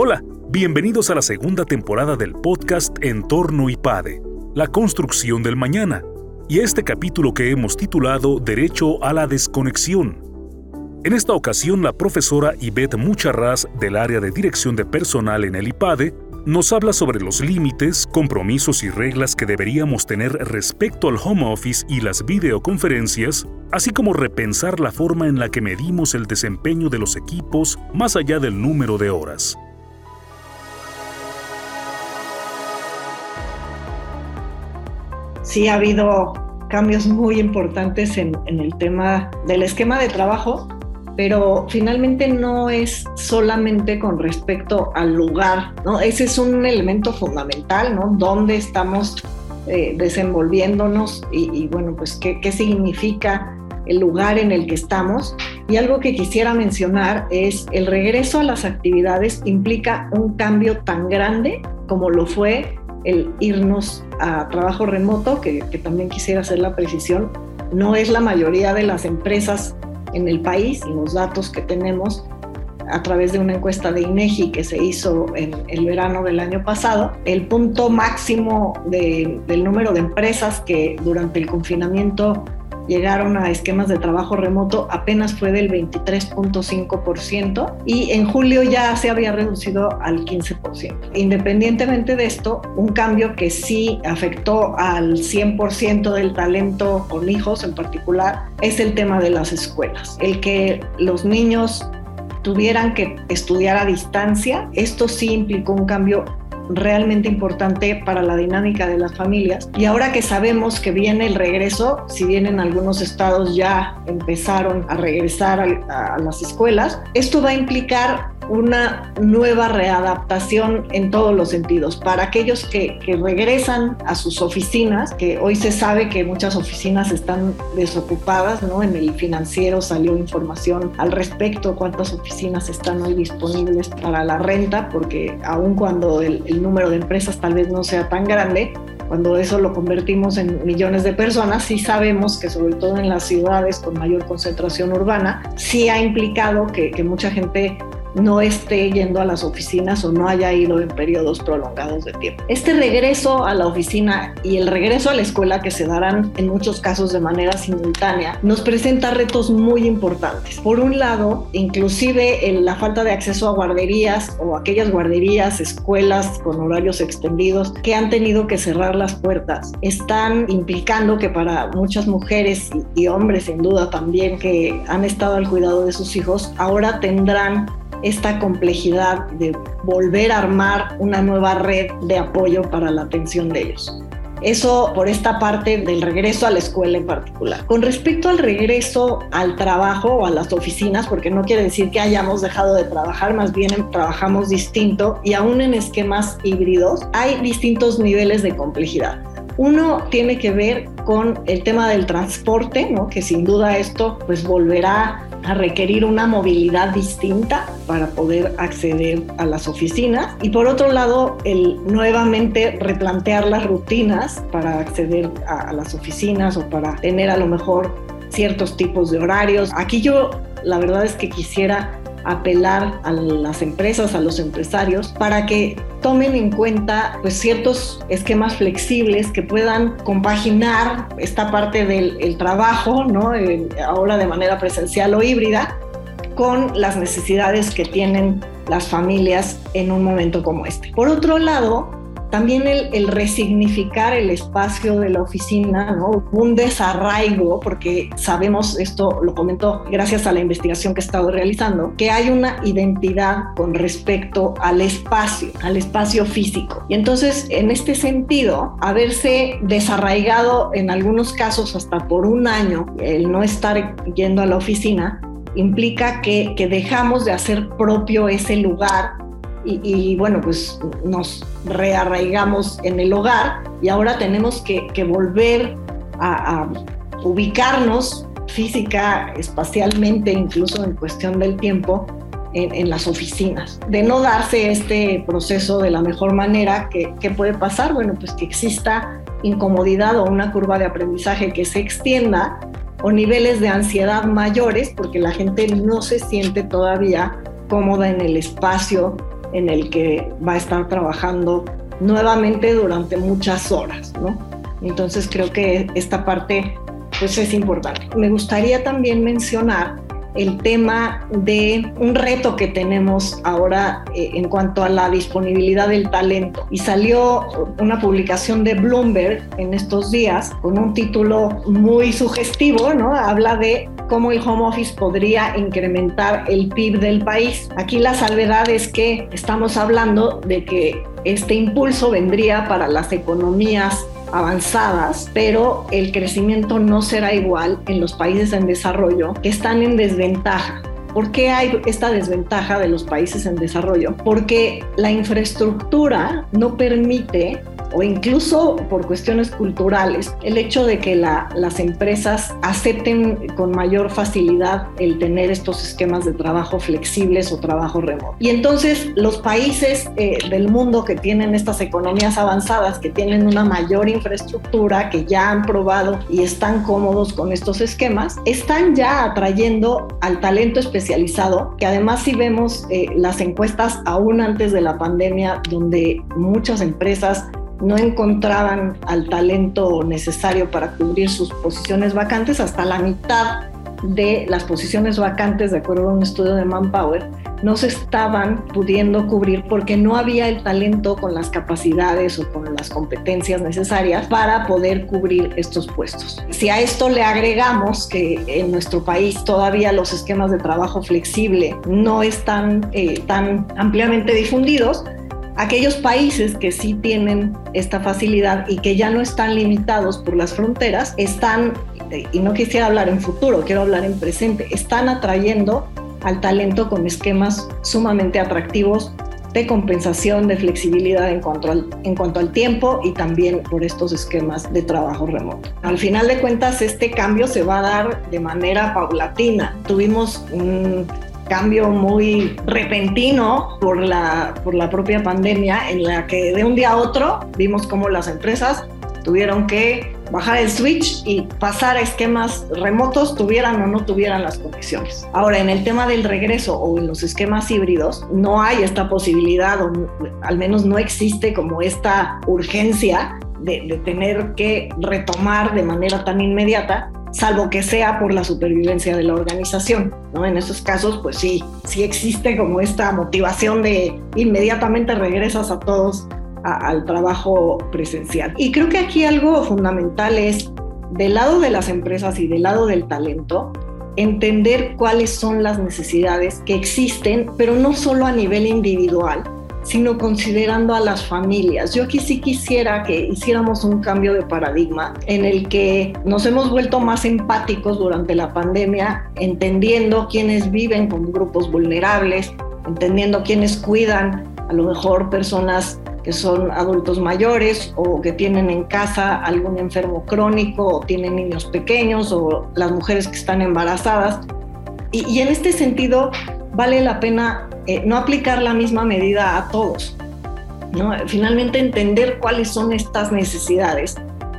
Hola, bienvenidos a la segunda temporada del podcast Entorno IPADE, la construcción del mañana, y este capítulo que hemos titulado Derecho a la desconexión. En esta ocasión, la profesora Ivette Mucharraz del área de dirección de personal en el IPADE nos habla sobre los límites, compromisos y reglas que deberíamos tener respecto al home office y las videoconferencias, así como repensar la forma en la que medimos el desempeño de los equipos más allá del número de horas. Sí ha habido cambios muy importantes en, el tema del esquema de trabajo pero finalmente no es solamente con respecto al lugar, ¿no? Ese es un elemento fundamental, ¿no? ¿Dónde estamos eh, desenvolviéndonos y, bueno, pues ¿qué, qué significa el lugar en el que estamos. Y algo que quisiera mencionar es el regreso a las actividades implica un cambio tan grande como lo fue el irnos a trabajo remoto, que, también quisiera hacer la precisión. No es la mayoría de las empresas en el país, los datos que tenemos a través de una encuesta de INEGI que se hizo en el verano del año pasado, el punto máximo del número de empresas que durante el confinamiento llegaron a esquemas de trabajo remoto apenas fue del 23.5% y en julio ya se había reducido al 15%. Independientemente de esto, un cambio que sí afectó al 100% del talento con hijos en particular es el tema de las escuelas. El que los niños tuvieran que estudiar a distancia, esto sí implicó un cambio realmente importante para la dinámica de las familias. Y ahora que sabemos que viene el regreso, si bien en algunos estados ya empezaron a regresar a, a las escuelas, esto va a implicar una nueva readaptación en todos los sentidos. Para aquellos que, regresan a sus oficinas, que hoy se sabe que muchas oficinas están desocupadas, ¿no? En el financiero salió información al respecto, cuántas oficinas están hoy disponibles para la renta, porque aun cuando el, el número de empresas tal vez no sea tan grande, cuando eso lo convertimos en millones de personas, sí sabemos que sobre todo en las ciudades con mayor concentración urbana, sí ha implicado que, que mucha gente no esté yendo a las oficinas o no haya ido en periodos prolongados de tiempo. Este regreso a la oficina y el regreso a la escuela, que se darán en muchos casos de manera simultánea, nos presenta retos muy importantes. Por un lado, inclusive la falta de acceso a guarderías o aquellas guarderías, escuelas con horarios extendidos que han tenido que cerrar las puertas, están implicando que para muchas mujeres y, hombres sin duda también que han estado al cuidado de sus hijos, ahora tendrán esta complejidad de volver a armar una nueva red de apoyo para la atención de ellos. Eso por esta parte del regreso a la escuela en particular. Con respecto al regreso al trabajo o a las oficinas, porque no quiere decir que hayamos dejado de trabajar, más bien trabajamos distinto y aún en esquemas híbridos hay distintos niveles de complejidad. Uno tiene que ver con el tema del transporte, ¿no? que sin duda esto pues volverá a requerir una movilidad distinta para poder acceder a las oficinas y por otro lado el nuevamente replantear las rutinas para acceder a, las oficinas o para tener a lo mejor ciertos tipos de horarios. Aquí yo la verdad es que quisiera apelar a las empresas, a los empresarios, para que tomen en cuenta pues, ciertos esquemas flexibles que puedan compaginar esta parte del trabajo, ¿no? ahora de manera presencial o híbrida, con las necesidades que tienen las familias en un momento como este. Por otro lado, también el, resignificar el espacio de la oficina, ¿no? un desarraigo, porque sabemos, esto lo comento gracias a la investigación que he estado realizando, que hay una identidad con respecto al espacio, al espacio físico. Y entonces, en este sentido, haberse desarraigado en algunos casos hasta por un año, el no estar yendo a la oficina, implica que dejamos de hacer propio ese lugar y, bueno, pues nos rearraigamos en el hogar y ahora tenemos que, volver a, ubicarnos física, espacialmente, incluso en cuestión del tiempo, en, las oficinas. De no darse este proceso de la mejor manera, ¿qué, ¿qué puede pasar? Bueno, pues que exista incomodidad o una curva de aprendizaje que se extienda o niveles de ansiedad mayores porque la gente no se siente todavía cómoda en el espacio en el que va a estar trabajando nuevamente durante muchas horas, ¿no? Entonces creo que esta parte pues es importante. Me gustaría también mencionar el tema de un reto que tenemos ahora eh, en cuanto a la disponibilidad del talento. Y salió una publicación de Bloomberg en estos días con un título muy sugestivo, ¿no? Habla de cómo el home office podría incrementar el PIB del país. Aquí la salvedad es que estamos hablando de que este impulso vendría para las economías avanzadas, pero el crecimiento no será igual en los países en desarrollo que están en desventaja. ¿Por qué hay esta desventaja de los países en desarrollo? Porque la infraestructura no permite o incluso por cuestiones culturales, el hecho de que las empresas acepten con mayor facilidad el tener estos esquemas de trabajo flexibles o trabajo remoto. Y entonces los países eh, del mundo que tienen estas economías avanzadas, que tienen una mayor infraestructura, que ya han probado y están cómodos con estos esquemas, están ya atrayendo al talento especializado, que además si vemos eh, las encuestas aún antes de la pandemia, donde muchas empresas no encontraban al talento necesario para cubrir sus posiciones vacantes, hasta la mitad de las posiciones vacantes, de acuerdo a un estudio de Manpower, no se estaban pudiendo cubrir porque no había el talento con las capacidades o con las competencias necesarias para poder cubrir estos puestos. Si a esto le agregamos que en nuestro país todavía los esquemas de trabajo flexible no están eh, tan ampliamente difundidos, aquellos países que sí tienen esta facilidad y que ya no están limitados por las fronteras, están, y no quisiera hablar en futuro, quiero hablar en presente, están atrayendo al talento con esquemas sumamente atractivos de compensación, de flexibilidad en cuanto, al, en cuanto al tiempo y también por estos esquemas de trabajo remoto. Al final de cuentas, este cambio se va a dar de manera paulatina. Tuvimos un cambio muy repentino por la, por la propia pandemia, en la que de un día a otro vimos cómo las empresas tuvieron que bajar el switch y pasar a esquemas remotos, tuvieran o no tuvieran las condiciones. Ahora, en el tema del regreso o en los esquemas híbridos, no hay esta posibilidad, o al menos no existe como esta urgencia de, de tener que retomar de manera tan inmediata salvo que sea por la supervivencia de la organización. ¿no? En esos casos, pues sí, sí existe como esta motivación de inmediatamente regresas a todos al trabajo presencial. Y creo que aquí algo fundamental es, del lado de las empresas y del lado del talento, entender cuáles son las necesidades que existen, pero no solo a nivel individual, sino considerando a las familias. Yo aquí sí quisiera que hiciéramos un cambio de paradigma en el que nos hemos vuelto más empáticos durante la pandemia, entendiendo quiénes viven con grupos vulnerables, entendiendo quiénes cuidan a lo mejor personas que son adultos mayores o que tienen en casa algún enfermo crónico o tienen niños pequeños o las mujeres que están embarazadas. Y, y en este sentido, vale la pena eh, no aplicar la misma medida a todos. ¿no? Finalmente entender cuáles son estas necesidades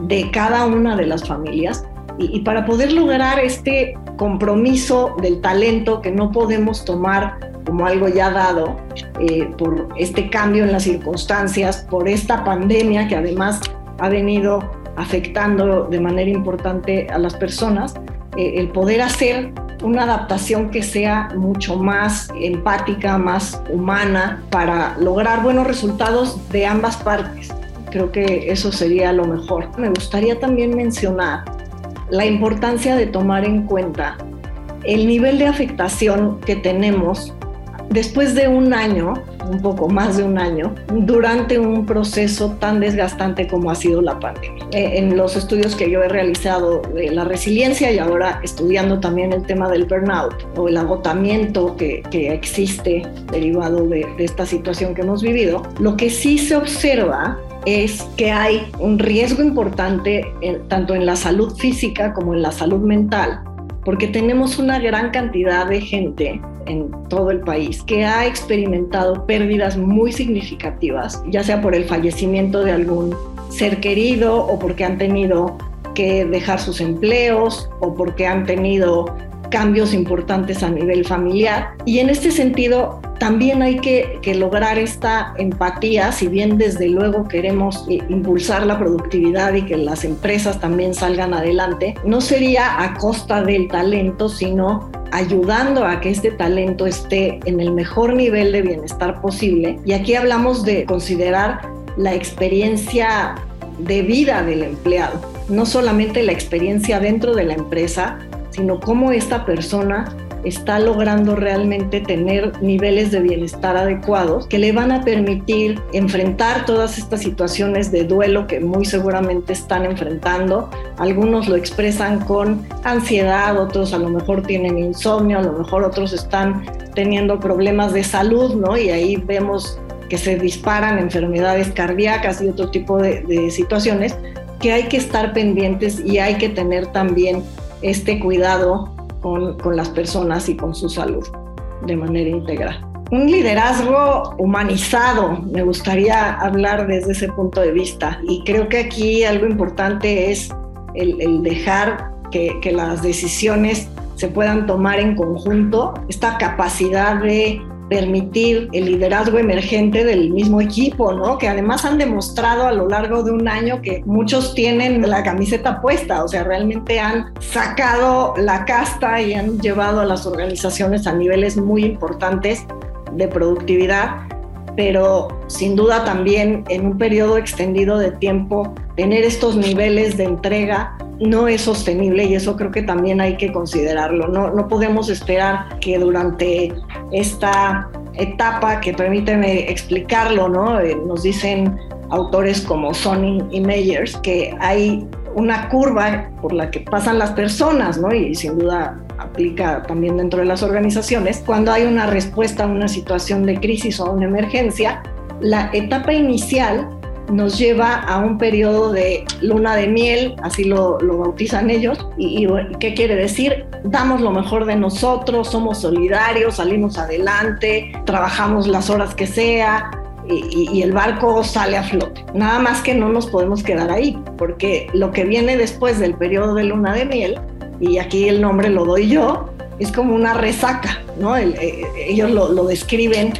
de cada una de las familias y, para poder lograr este compromiso del talento que no podemos tomar como algo ya dado eh, por este cambio en las circunstancias, por esta pandemia que además ha venido afectando de manera importante a las personas, eh, el poder hacer una adaptación que sea mucho más empática, más humana, para lograr buenos resultados de ambas partes. Creo que eso sería lo mejor. Me gustaría también mencionar la importancia de tomar en cuenta el nivel de afectación que tenemos después de un año un poco más de un año durante un proceso tan desgastante como ha sido la pandemia. Eh, en los estudios que yo he realizado de la resiliencia y ahora estudiando también el tema del burnout o el agotamiento que, que existe derivado de, de esta situación que hemos vivido, lo que sí se observa es que hay un riesgo importante tanto en la salud física como en la salud mental, porque tenemos una gran cantidad de gente en todo el país que ha experimentado pérdidas muy significativas, ya sea por el fallecimiento de algún ser querido o porque han tenido que dejar sus empleos o porque han tenido cambios importantes a nivel familiar. Y en este sentido, también hay que, lograr esta empatía, si bien desde luego queremos eh, impulsar la productividad y que las empresas también salgan adelante, no sería a costa del talento, sino ayudando a que este talento esté en el mejor nivel de bienestar posible. Y aquí hablamos de considerar la experiencia de vida del empleado, no solamente la experiencia dentro de la empresa, sino cómo esta persona está logrando realmente tener niveles de bienestar adecuados que le van a permitir enfrentar todas estas situaciones de duelo que muy seguramente están enfrentando. Algunos lo expresan con ansiedad, otros a lo mejor tienen insomnio, a lo mejor otros están teniendo problemas de salud, ¿no? Y ahí vemos que se disparan enfermedades cardíacas y otro tipo de, situaciones que hay que estar pendientes y hay que tener también este cuidado con, las personas y con su salud de manera integral. Un liderazgo humanizado, me gustaría hablar desde ese punto de vista. Y creo que aquí algo importante es el, dejar que, las decisiones se puedan tomar en conjunto, esta capacidad de permitir el liderazgo emergente del mismo equipo, ¿no? Que además han demostrado a lo largo de un año que muchos tienen la camiseta puesta, o sea, realmente han sacado la casta y han llevado a las organizaciones a niveles muy importantes de productividad, pero sin duda también en un periodo extendido de tiempo tener estos niveles de entrega no es sostenible y eso creo que también hay que considerarlo. No, no podemos esperar que durante esta etapa, que permíteme explicarlo, ¿no? Eh, nos dicen autores como Sonning y Meyers que hay una curva por la que pasan las personas, ¿no? Y sin duda aplica también dentro de las organizaciones. Cuando hay una respuesta a una situación de crisis o una emergencia, la etapa inicial nos lleva a un periodo de luna de miel, así lo, bautizan ellos. Y, qué quiere decir? Damos lo mejor de nosotros, somos solidarios, salimos adelante, trabajamos las horas que sea. Y, el barco sale a flote. Nada más que no nos podemos quedar ahí, porque lo que viene después del periodo de luna de miel, y aquí el nombre lo doy yo, es como una resaca, ¿no? Eh, ellos lo, lo describen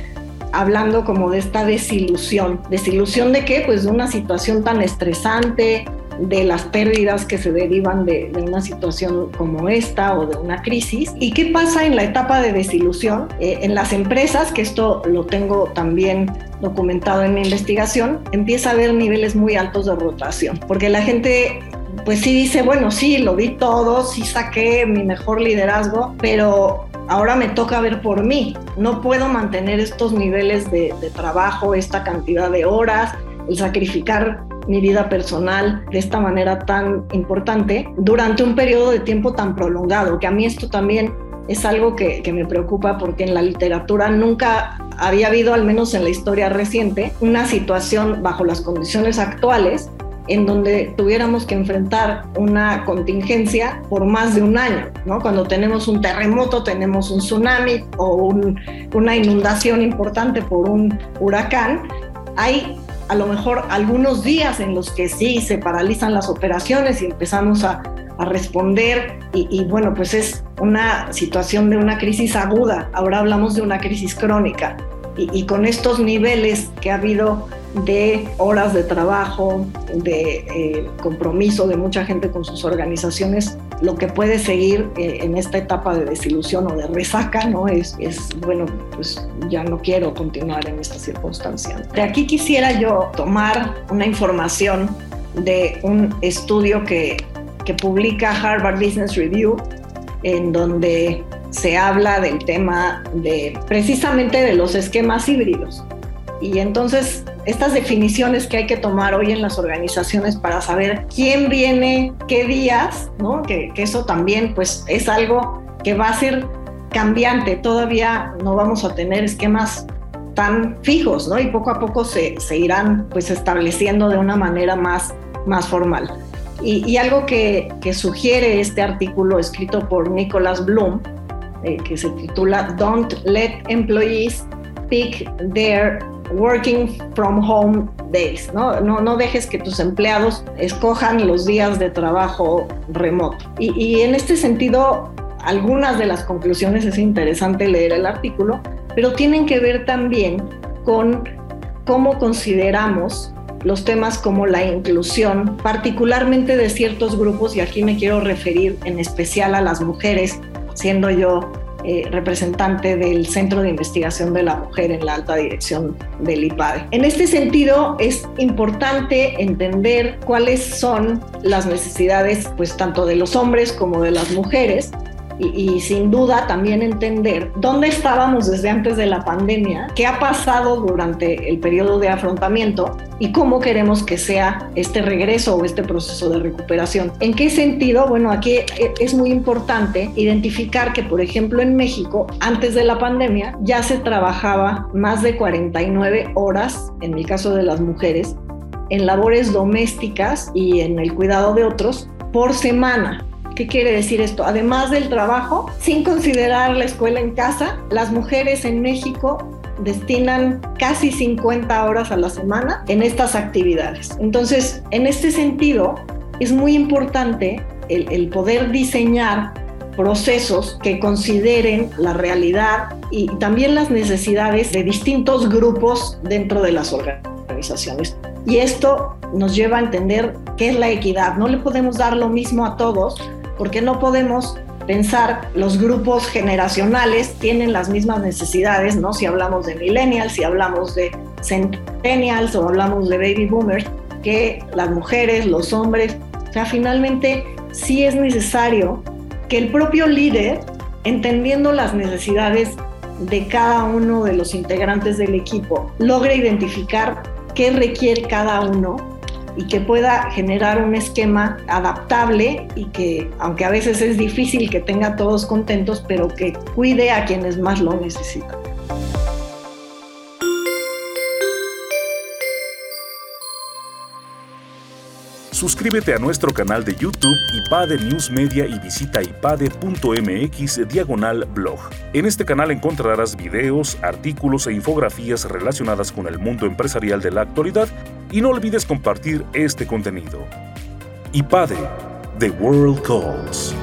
hablando como de esta desilusión. ¿Desilusión de qué? Pues de una situación tan estresante, de las pérdidas que se derivan de, una situación como esta o de una crisis. ¿Y qué pasa en la etapa de desilusión? Eh, en las empresas, que esto lo tengo también documentado en mi investigación, empieza a haber niveles muy altos de rotación, porque la gente pues sí dice, bueno, sí, lo vi todo, sí saqué mi mejor liderazgo, pero ahora me toca ver por mí. No puedo mantener estos niveles de, trabajo, esta cantidad de horas, el sacrificar mi vida personal de esta manera tan importante durante un periodo de tiempo tan prolongado, que a mí esto también es algo que, que, me preocupa porque en la literatura nunca había habido, al menos en la historia reciente, una situación bajo las condiciones actuales en donde tuviéramos que enfrentar una contingencia por más de un año, ¿no? Cuando tenemos un terremoto, tenemos un tsunami o una inundación importante por un huracán, hay a lo mejor algunos días en los que sí se paralizan las operaciones y empezamos a, responder y, y, bueno, pues es una situación de una crisis aguda, ahora hablamos de una crisis crónica y, y con estos niveles que ha habido de horas de trabajo, de eh, compromiso de mucha gente con sus organizaciones, lo que puede seguir eh, en esta etapa de desilusión o de resaca, ¿no? Es, es, bueno, pues ya no quiero continuar en esta circunstancia. De aquí quisiera yo tomar una información de un estudio que, que publica Harvard Business Review, en donde se habla del tema de precisamente de los esquemas híbridos. Y entonces estas definiciones que hay que tomar hoy en las organizaciones para saber quién viene qué días, ¿no? Que, eso también pues es algo que va a ser cambiante, todavía no vamos a tener esquemas tan fijos, ¿no? Y poco a poco se, irán pues estableciendo de una manera más, más formal. Y, algo que, que, sugiere este artículo escrito por Nicholas Bloom, eh, que se titula Don't Let Employees Pick Their working from home days, ¿no? No, no dejes que tus empleados escojan los días de trabajo remoto. Y, en este sentido, algunas de las conclusiones es interesante leer el artículo, pero tienen que ver también con cómo consideramos los temas como la inclusión, particularmente de ciertos grupos, y aquí me quiero referir en especial a las mujeres, siendo yo eh, representante del Centro de Investigación de la Mujer en la alta dirección del IPADE. En este sentido, es importante entender cuáles son las necesidades, pues tanto de los hombres como de las mujeres, y, sin duda también entender dónde estábamos desde antes de la pandemia, qué ha pasado durante el periodo de afrontamiento y cómo queremos que sea este regreso o este proceso de recuperación. ¿En qué sentido? Bueno, aquí es muy importante identificar que, por ejemplo, en México, antes de la pandemia, ya se trabajaba más de 49 horas, en el caso de las mujeres, en labores domésticas y en el cuidado de otros por semana. ¿Qué quiere decir esto? Además del trabajo, sin considerar la escuela en casa, las mujeres en México destinan casi 50 horas a la semana en estas actividades. Entonces, en este sentido, es muy importante el, poder diseñar procesos que consideren la realidad y también las necesidades de distintos grupos dentro de las organizaciones. Y esto nos lleva a entender qué es la equidad. No le podemos dar lo mismo a todos porque no podemos pensar los grupos generacionales tienen las mismas necesidades, ¿no? Si hablamos de millennials, si hablamos de centennials o hablamos de baby boomers, que las mujeres, los hombres, o sea, finalmente sí es necesario que el propio líder, entendiendo las necesidades de cada uno de los integrantes del equipo, logre identificar qué requiere cada uno y que pueda generar un esquema adaptable y que, aunque a veces es difícil que tenga a todos contentos, pero que cuide a quienes más lo necesitan. Suscríbete a nuestro canal de YouTube IPADE News Media y visita ipade.mx diagonal blog. En este canal encontrarás videos, artículos e infografías relacionadas con el mundo empresarial de la actualidad y no olvides compartir este contenido. IPADE, The World Calls.